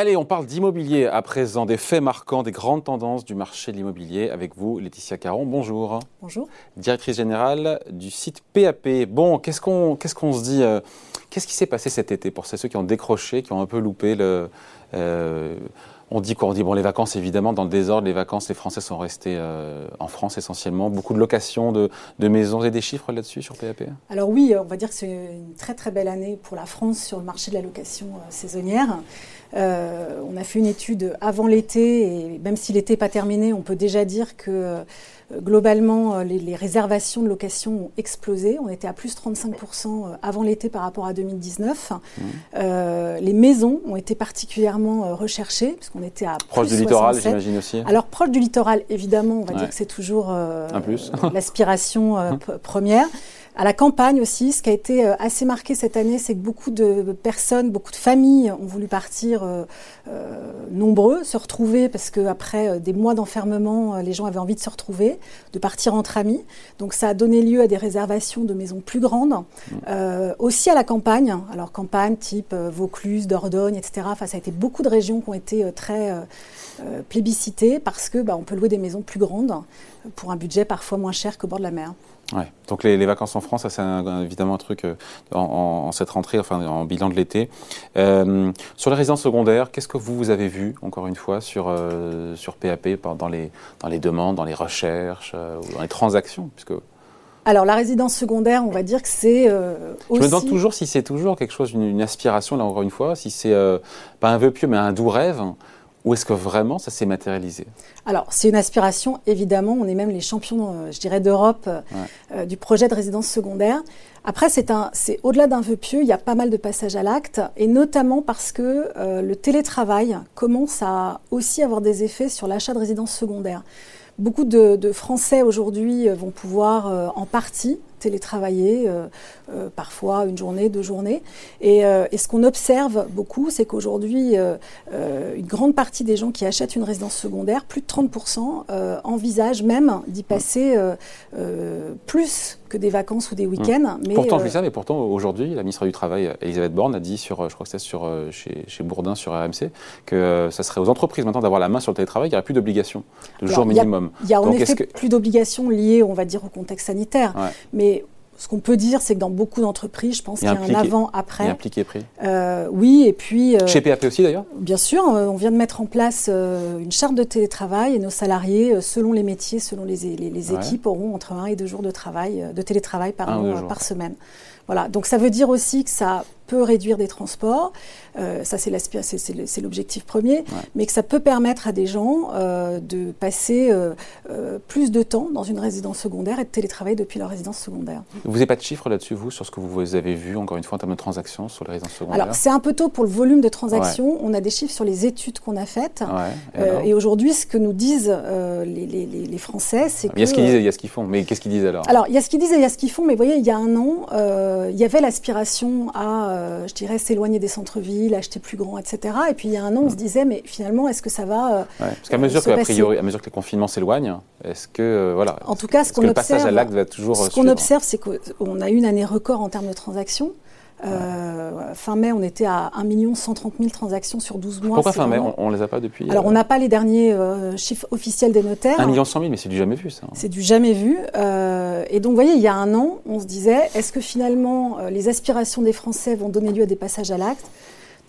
Allez, on parle d'immobilier à présent, des faits marquants, des grandes tendances du marché de l'immobilier avec vous, Laetitia Caron. Bonjour. Bonjour. Directrice générale du site PAP. Bon, qu'est-ce qu'on qu'est-ce qu'on se dit euh, Qu'est-ce qui s'est passé cet été pour ceux qui ont décroché, qui ont un peu loupé le. euh, on dit quoi On dit bon, les vacances, évidemment, dans le désordre, les vacances, les Français sont restés euh, en France essentiellement. Beaucoup de locations de, maisons et des chiffres là-dessus sur PAP Alors oui, on va dire que c'est une très très belle année pour la France sur le marché de la location euh, saisonnière. Euh, on a fait une étude avant l'été et même si l'été n'est pas terminé, on peut déjà dire que globalement euh, les, les, réservations de location ont explosé. On était à plus 35% avant l'été par rapport à 2019. Mmh. Euh, les maisons ont été particulièrement recherchées puisqu'on était à proche du 67. littoral, j'imagine aussi. Alors proche du littoral, évidemment, on va Ouais. dire que c'est toujours euh, l'aspiration euh, p- première. À la campagne aussi, ce qui a été euh, assez marqué cette année, c'est que beaucoup de personnes, beaucoup de familles ont voulu partir euh, euh, nombreux, se retrouver, parce qu'après des mois d'enfermement, les gens avaient envie de se retrouver, de partir entre amis. Donc ça a donné lieu à des réservations de maisons plus grandes, aussi à la campagne. Alors campagne type Vaucluse, Dordogne, etc. Enfin, ça a été beaucoup de régions qui ont été très plébiscitées parce que bah, on peut louer des maisons plus grandes pour un budget parfois moins cher qu'au bord de la mer. Ouais. Donc les, les vacances en France, ça c'est évidemment un truc euh, en, cette rentrée, enfin en bilan de l'été. Euh, sur les résidences secondaires, qu'est-ce que vous, vous avez vu, encore une fois, sur, euh, sur PAP, dans les, dans les demandes, dans les recherches, ou dans les transactions puisque Alors la résidence secondaire, on va dire que c'est euh, Je me demande toujours si c'est toujours quelque chose, une, une aspiration, là encore une fois, si c'est euh, pas un vœu pieux, mais un doux rêve, ou est-ce que vraiment ça s'est matérialisé? Alors, c'est une aspiration, évidemment. On est même les champions, euh, je dirais, d'Europe euh, euh, du projet de résidence secondaire. Après, c'est un, c'est au-delà d'un vœu pieux. Il y a pas mal de passages à l'acte, et notamment parce que euh, le télétravail commence à aussi avoir des effets sur l'achat de résidence secondaire. Beaucoup de, de Français aujourd'hui vont pouvoir euh, en partie télétravailler, euh, euh, parfois une journée, deux journées. Et, euh, et ce qu'on observe beaucoup, c'est qu'aujourd'hui, une grande partie des gens qui achètent une résidence secondaire, plus de 30%, euh, envisagent même d'y passer plus que des vacances ou des week-ends. Mais, Pourtant, je dis ça, mais pourtant, aujourd'hui, la ministre du Travail, Elisabeth Borne, a dit sur, je crois que c'était sur, chez, chez Bourdin, sur RMC, que ça serait aux entreprises maintenant d'avoir la main sur le télétravail, il n'y aurait plus d'obligation de Alors, jour il y a- minimum. Il y a en Donc, effet que- plus d'obligations liées, on va dire, au contexte sanitaire. Ouais. Mais ce qu'on peut dire, c'est que dans beaucoup d'entreprises, je pense Il qu'il y a un impliqué- Il y a avant-après. impliqué pris. Euh, oui, et puis... euh, Chez PAP aussi, d'ailleurs Bien sûr, on vient de mettre en place euh, une charte de télétravail et nos salariés, euh, selon les métiers, selon les, les- les Ouais. équipes, auront entre un et deux jours de travail, de télétravail Un pardon, par semaine. Voilà. Donc ça veut dire aussi que ça peut réduire des transports, euh, ça c'est l'objectif premier, mais que ça peut permettre à des gens euh, de passer euh, plus de temps dans une résidence secondaire et de télétravailler depuis leur résidence secondaire. Vous n'avez pas de chiffres là-dessus, vous, sur ce que vous avez vu, encore une fois, en termes de transactions sur les résidences secondaires? Alors c'est un peu tôt pour le volume de transactions, on a des chiffres sur les études qu'on a faites. Ouais. Et aujourd'hui, ce que nous disent les, les- Français, c'est que... Il y a ce qu'ils disent et il y a ce qu'ils font. Mais qu'est-ce qu'ils disent alors? Alors, il y a ce qu'ils disent et il y a ce qu'ils font, mais vous voyez, il y a un an, il y avait l'aspiration à, euh, je dirais, s'éloigner des centres-villes, acheter plus grand, etc. Et puis, il y a un an, on se disait, mais finalement, est-ce que ça va... euh, Ouais, Parce qu'à mesure, que, priori, à mesure que les confinements s'éloignent, est-ce que, euh, voilà, En tout cas, ce qu'on que le passage à observe- l'acte va toujours Ce qu'on observe, c'est qu'on a eu une année record en termes de transactions. Euh, Fin mai, on était à 1 130 000 transactions sur 12 mois. Pourquoi fin mai On ne les a pas depuis Alors, euh, on n'a pas les derniers euh, chiffres officiels des notaires. 1 million 100 000, mais c'est du jamais vu, ça. C'est du jamais vu. Euh, et donc, vous voyez, il y a un an, on se disait, est-ce que finalement, les aspirations des Français vont donner lieu à des passages à l'acte?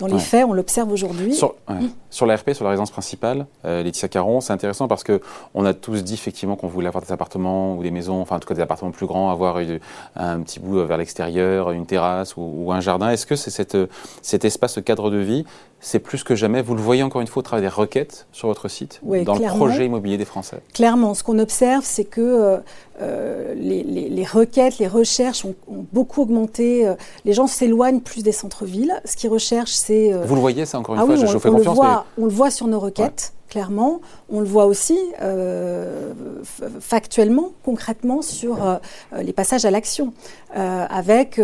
Dans les Ouais. faits, on l'observe aujourd'hui. Sur, ouais. sur la RP, sur la résidence principale, euh, Laetitia Caron, c'est intéressant parce que on a tous dit effectivement qu'on voulait avoir des appartements ou des maisons, enfin en tout cas des appartements plus grands, avoir une- un petit bout vers l'extérieur, une terrasse ou, ou un jardin. Est-ce que c'est cette, cet espace, ce cadre de vie, c'est plus que jamais Vous le voyez encore une fois au travers des requêtes sur votre site, Oui, dans le projet immobilier des Français? Clairement, ce qu'on observe, c'est que euh, euh, les, les- les requêtes, les recherches ont, ont beaucoup augmenté. Euh, Les gens s'éloignent plus des centres-villes. Ce qu'ils recherchent, c'est... euh, Vous le voyez ça encore une Ah fois, oui, je, on, je vous fais on le confiance. voit, on le voit sur nos requêtes, clairement. On le voit aussi euh, factuellement, concrètement, sur euh, les passages à l'action, euh, avec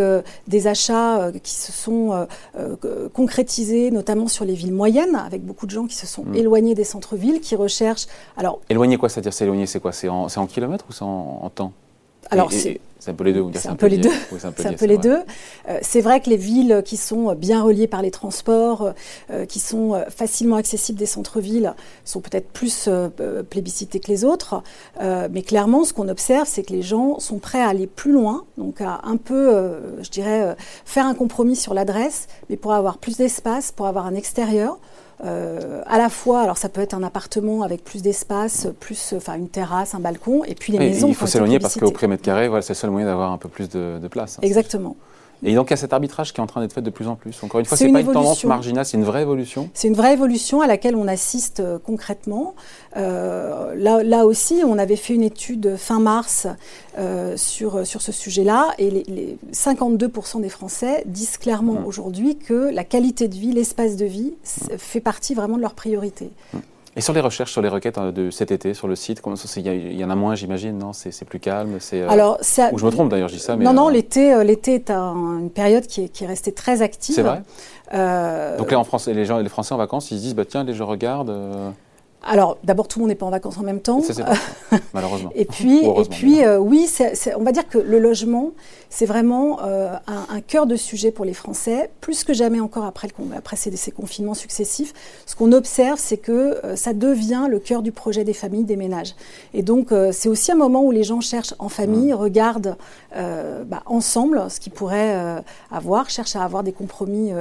des achats qui se sont concrétisés, notamment sur les villes moyennes, avec beaucoup de gens qui se sont Mm. éloignés des centres-villes, qui recherchent. Alors, Éloigné quoi? C'est-à-dire s'éloigner, c'est quoi? C'est en, en kilomètres ou c'est en, en temps? Alors c'est- un peu les deux. C'est un, peu les deux. c'est un peu, les deux. c'est vrai que les villes qui sont bien reliées par les transports, qui sont facilement accessibles des centres-villes, sont peut-être plus plébiscitées que les autres. mais clairement, ce qu'on observe, c'est que les gens sont prêts à aller plus loin, donc à un peu, je dirais, faire un compromis sur l'adresse, mais pour avoir plus d'espace, pour avoir un extérieur. Euh, à la fois, alors ça peut être un appartement avec plus d'espace, plus, enfin une terrasse, un balcon, et puis les maisons. Il faut s'éloigner parce qu'au prix mètre carré, voilà, c'est le seul moyen d'avoir un peu plus de, place. Hein, Exactement. Et donc il y a cet arbitrage qui est en train d'être fait de plus en plus. Encore une fois, ce n'est pas une tendance marginale, c'est une vraie évolution. C'est une vraie évolution à laquelle on assiste euh, concrètement. Euh, là, là, aussi, on avait fait une étude fin mars euh, sur, sur ce sujet-là, et les, 52% des Français disent clairement mmh. aujourd'hui que la qualité de vie, l'espace de vie, mmh. fait partie vraiment de leur priorité. Mmh. Et sur les recherches, sur les requêtes hein, de cet été sur le site, il y, en a moins, j'imagine, non? C'est plus calme c'est, euh, Alors, ça, Ou je me trompe d'ailleurs, je dis ça. Mais non, non, euh, l'été, euh, l'été est une période qui est, qui est restée très active. C'est vrai? Donc là, en France, les, gens, les Français en vacances, ils se disent, bah, tiens, les, je regarde. Alors, d'abord, tout le monde n'est pas en vacances en même temps. C'est malheureusement. et puis, et puis euh, oui, on va dire que le logement, c'est vraiment euh, un, cœur de sujet pour les Français, plus que jamais encore après, après ces, confinements successifs. Ce qu'on observe, c'est que euh, ça devient le cœur du projet des familles, des ménages. Et donc, c'est aussi un moment où les gens cherchent en famille, mmh. regardent bah, ensemble ce qu'ils pourraient avoir, cherchent à avoir des compromis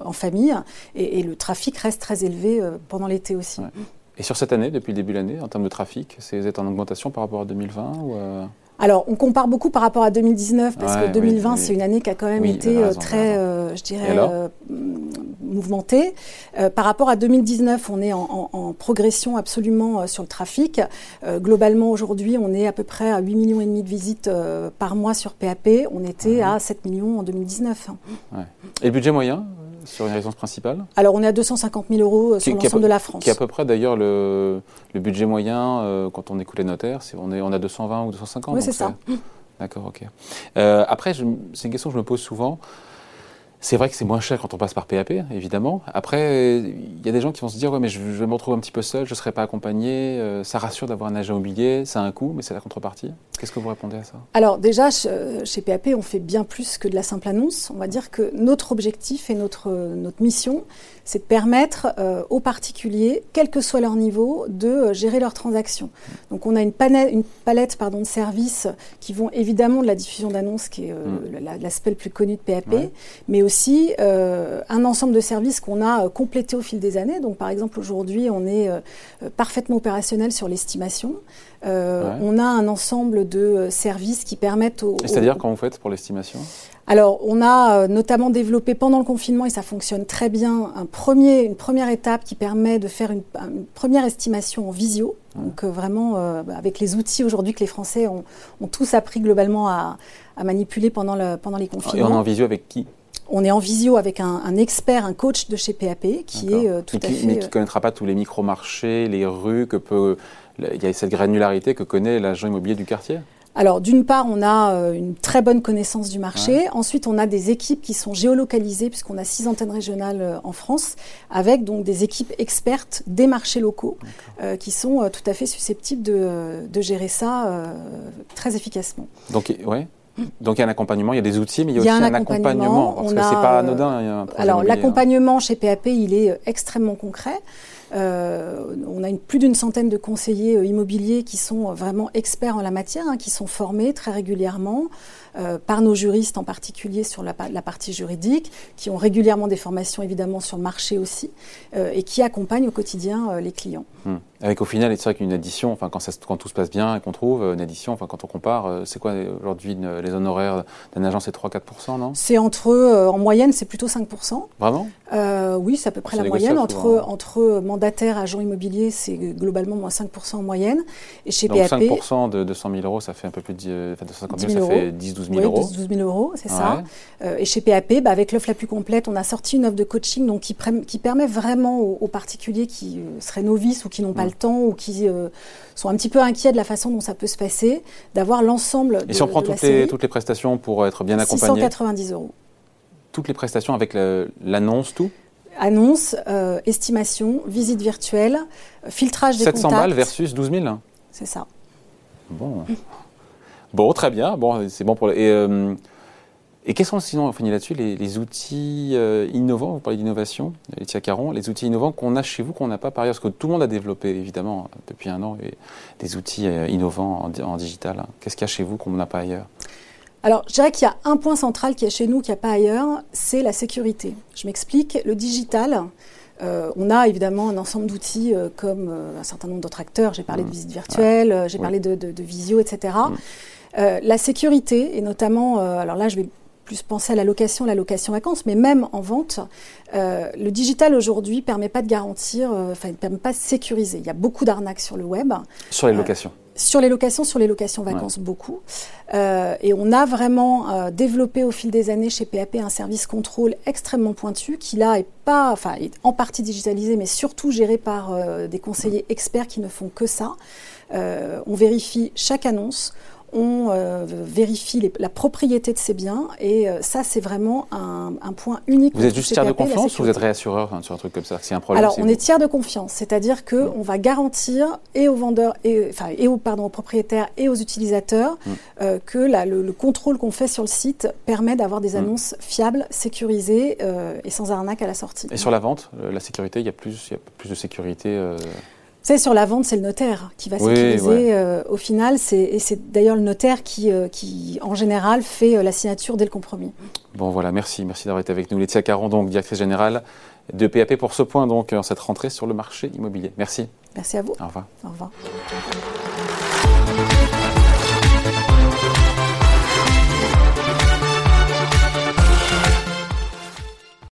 en famille. Et, le trafic reste très élevé pendant l'été aussi. Et sur cette année, depuis le début de l'année, en termes de trafic, c'est en augmentation par rapport à 2020 ou euh Alors, on compare beaucoup par rapport à 2019, parce que 2020, c'est une année qui a quand même été euh, très, euh, je dirais, mouvementée. par rapport à 2019, on est en, progression absolument sur le trafic. globalement, aujourd'hui, on est à peu près à 8 millions et demi de visites par mois sur PAP. On était à 7 millions en 2019. Et le budget moyen? Sur une résidence principale Alors, on est à 250 000 euros euh, sur l'ensemble de la France. Qui est à peu près d'ailleurs le, budget moyen euh, quand on écoute les notaires. on, est, on a 220 ou 250 Oui, c'est ça. D'accord, ok. Euh, après, c'est une question que je me pose souvent. C'est vrai que c'est moins cher quand on passe par PAP, évidemment. Après, il y a des gens qui vont se dire ouais, mais je, vais me retrouver un petit peu seul, je ne serai pas accompagné. Euh, ça rassure d'avoir un agent immobilier, ça a un coût, mais c'est la contrepartie. Qu'est-ce que vous répondez à ça? Alors déjà, chez PAP, on fait bien plus que de la simple annonce. On va dire que notre objectif et notre, notre mission, c'est de permettre euh, aux particuliers, quel que soit leur niveau, de euh, gérer leurs transactions. Donc on a une, une palette pardon, de services qui vont évidemment de la diffusion d'annonces, qui est mm. l'aspect le plus connu de PAP, mais aussi un ensemble de services qu'on a complétés au fil des années. Donc par exemple, aujourd'hui, on est parfaitement opérationnel sur l'estimation. On a un ensemble de services qui permettent aux... C'est-à-dire quand vous faites pour l'estimation? Alors, on a euh, notamment développé pendant le confinement, et ça fonctionne très bien, un premier, une première étape qui permet de faire une, première estimation en visio. Donc, euh, vraiment, euh, avec les outils aujourd'hui que les Français ont, tous appris globalement à, manipuler pendant, le, pendant les confinements. Et on est en visio avec qui? On est en visio avec un, expert, un coach de chez PAP qui est tout à fait. Mais qui ne connaîtra pas tous les micro-marchés, les rues, que peut. Il y a cette granularité que connaît l'agent immobilier du quartier? Alors, d'une part, on a euh, une très bonne connaissance du marché. Ensuite, on a des équipes qui sont géolocalisées, puisqu'on a six antennes régionales euh, en France, avec donc des équipes expertes des marchés locaux, euh, qui sont tout à fait susceptibles de, gérer ça très efficacement. Donc, ouais. Donc il y a un accompagnement, il y a des outils, mais il y a, aussi un, accompagnement, parce que c'est pas anodin. alors l'accompagnement chez PAP, il est extrêmement concret. Euh, on a une, plus d'une centaine de conseillers euh, immobiliers qui sont vraiment experts en la matière, hein, qui sont formés très régulièrement. Euh, par nos juristes en particulier sur la, partie juridique, qui ont régulièrement des formations évidemment sur le marché aussi, euh, et qui accompagnent au quotidien euh, les clients. Hmm. Avec au final, c'est vrai qu'une addition, enfin quand, ça, quand, tout se passe bien et qu'on trouve une addition, enfin quand on compare, c'est quoi aujourd'hui les honoraires d'un agent C'est 3-4%, non? C'est entre, en moyenne, c'est plutôt 5%. Vraiment? Oui, c'est à peu près la moyenne. Entre, entre mandataires, agents immobiliers, c'est globalement moins 5% en moyenne. Et chez Donc 5% de 200 000 euros, ça fait un peu plus de, enfin, 250 000, ça fait 10-12 12 000 euros. 12 000 euros, c'est ça. Euh, et chez PAP, bah, avec l'offre la plus complète, on a sorti une offre de coaching donc, qui, qui permet vraiment aux, particuliers qui euh, seraient novices ou qui n'ont pas. Le temps ou qui euh, sont un petit peu inquiets de la façon dont ça peut se passer, d'avoir l'ensemble. Et si on prend toutes, les, toutes les prestations pour être bien accompagné 690 euros. Toutes les prestations avec l'annonce, tout Annonce, estimation, visite virtuelle, filtrage des 700 balles versus 12 000 C'est ça. Bon. Bon, très bien. Bon, c'est bon pour. Et, euh, et quels sont sinon, on finit là-dessus, les, outils euh, innovants? Vous parlez d'innovation, Laetitia Caron, les outils innovants qu'on a chez vous qu'on n'a pas par ailleurs, parce que tout le monde a développé évidemment depuis un an des outils innovants en, digital. Qu'est-ce qu'il y a chez vous qu'on n'a pas ailleurs? Alors, je dirais qu'il y a un point central qui est chez nous, qui n'y a pas ailleurs, c'est la sécurité. Je m'explique. Le digital, euh, on a évidemment un ensemble d'outils euh, comme euh, un certain nombre d'autres acteurs. J'ai parlé de mmh. visite virtuelle, j'ai parlé de, visio, etc. Mmh. la sécurité, et notamment, alors là je vais plus penser à la location, la location vacances, mais même en vente, le digital aujourd'hui permet pas de garantir, enfin, ne permet pas de sécuriser. Il y a beaucoup d'arnaques sur le web. Sur les locations. Sur les locations, sur les locations vacances, beaucoup. Euh, et on a vraiment euh, développé au fil des années chez PAP un service contrôle extrêmement pointu qui là est pas, enfin, est en partie digitalisé, mais surtout géré par euh, des conseillers experts qui ne font que ça. on vérifie chaque annonce on euh, vérifie la propriété de ces biens et euh, ça c'est vraiment un, point unique. Vous êtes juste tiers de confiance ou vous êtes réassureur hein, sur un truc comme ça un problème, Alors on est tiers de confiance, c'est-à-dire que on va garantir et aux vendeurs et enfin et aux pardon aux propriétaires et aux utilisateurs mm. euh, que le, contrôle qu'on fait sur le site permet d'avoir des mm. annonces fiables, sécurisées et sans arnaque à la sortie. Et sur la vente, la sécurité, il y a plus, il y a plus de sécurité savez, sur la vente, c'est le notaire qui va sécuriser. Euh, au final, et c'est d'ailleurs le notaire qui, euh, qui, en général, fait euh, la signature dès le compromis. Bon, voilà, merci. Merci d'avoir été avec nous. Laetitia Caron, donc, directrice générale de PAP pour ce point, donc, en cette rentrée sur le marché immobilier. Merci. Merci à vous. Au revoir. Au revoir.